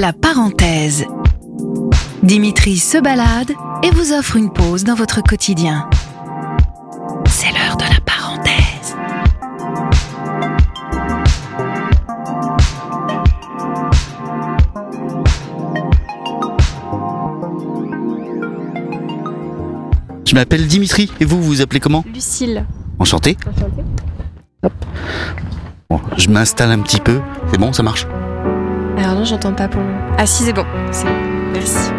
La parenthèse. Dimitri se balade et vous offre une pause dans votre quotidien. C'est l'heure de la parenthèse. Je m'appelle Dimitri et vous, vous vous appelez comment? Lucille. Enchanté. Bon, je m'installe un petit peu. C'est bon, ça marche? J'entends pas pour. Ah c'est bon. Merci.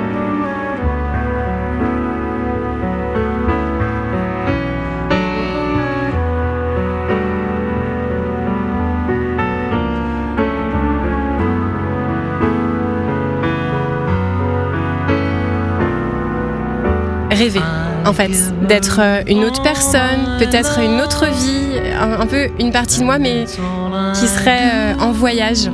Rêver, en fait, d'être euh, une autre personne, peut-être une autre vie, un, un peu une partie de moi, mais qui serait euh, en voyage.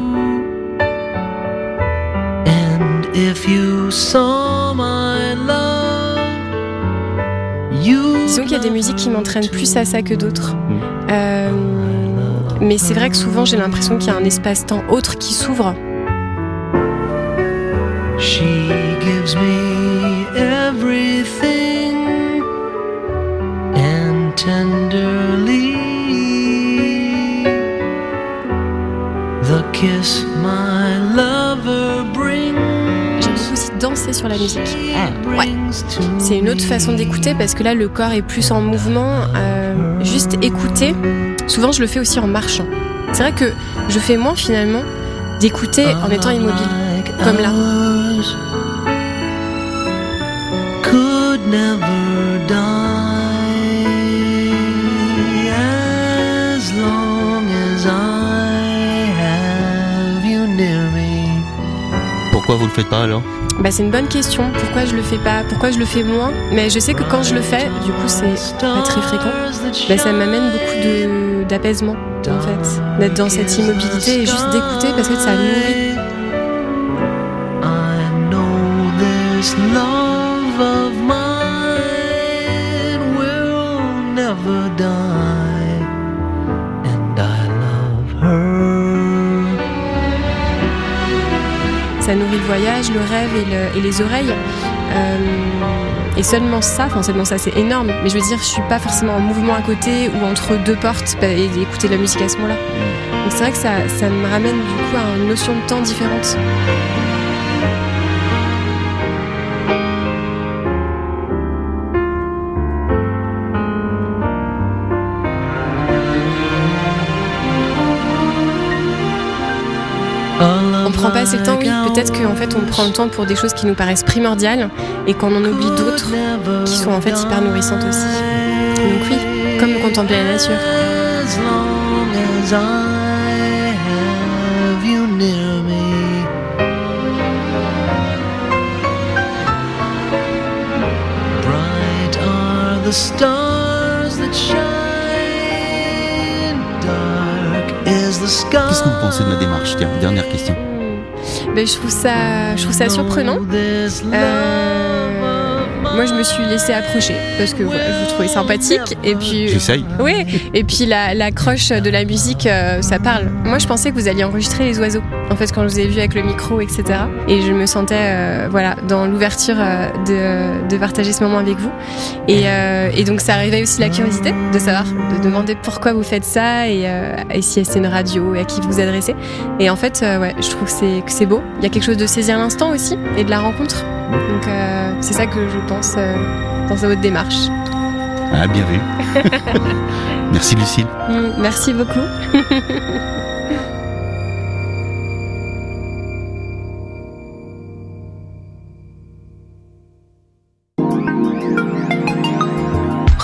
Disons qu'il y a des musiques qui m'entraînent plus à ça que d'autres. Euh, mais c'est vrai que souvent j'ai l'impression qu'il y a un espace-temps autre qui s'ouvre. She gives me everything and tenderly the kiss sur la musique. Ouais. to C'est une autre façon d'écouter parce que là le corps est plus en mouvement. Euh, juste écouter, souvent je le fais aussi en marchant. C'est vrai que je fais moins finalement d'écouter en étant immobile. comme là. Pourquoi vous le faites pas alors Bah, c'est une bonne question. Pourquoi je le fais pas? Pourquoi je le fais moins? Mais je sais que quand je le fais, du coup c'est pas très fréquent. Bah, ça m'amène beaucoup de d'apaisement en fait, d'être dans cette immobilité et juste d'écouter parce que ça nourrit. I know this love of mine will never die, voyage, le rêve et, le- et les oreilles. Euh, et seulement ça, enfin seulement ça, c'est énorme. Mais je veux dire, je suis pas forcément en mouvement à côté ou entre deux portes bah, et écouter de la musique à ce moment-là. Donc c'est vrai que ça, ça me ramène du coup à une notion de temps différente. On prend pas assez le temps. Peut-être qu'en fait on prend le temps pour des choses qui nous paraissent primordiales et qu'on en oublie d'autres qui sont en fait hyper nourrissantes aussi. Donc oui, comme contempler la nature. The stars that. Que vous pensez de ma démarche? Tiens, dernière question. Ben, je trouve ça, je trouve ça surprenant. Euh, moi, je me suis laissée approcher parce que voilà, je vous trouvais sympathique et puis J'essaye. oui, et puis la, la croche de la musique, euh, ça parle. Moi, je pensais que vous alliez enregistrer les oiseaux. En fait, quand je vous ai vu avec le micro, etc. Et je me sentais, euh, voilà, dans l'ouverture euh, de, de partager ce moment avec vous. Et, euh, et donc, ça arrivait aussi la curiosité de savoir, de demander pourquoi vous faites ça et, euh, et si c'est une radio et à qui vous vous adressez. Et en fait, euh, ouais, je trouve que c'est beau. Il y a quelque chose de saisir l'instant aussi et de la rencontre. Donc, euh, c'est ça que je pense euh, dans votre démarche. Ah, bien vu. Merci Lucille. Mm, Merci beaucoup.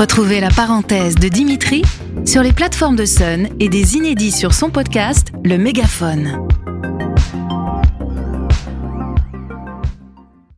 Retrouvez la parenthèse de Dimitri sur les plateformes de Sun et des inédits sur son podcast Le Mégaphone.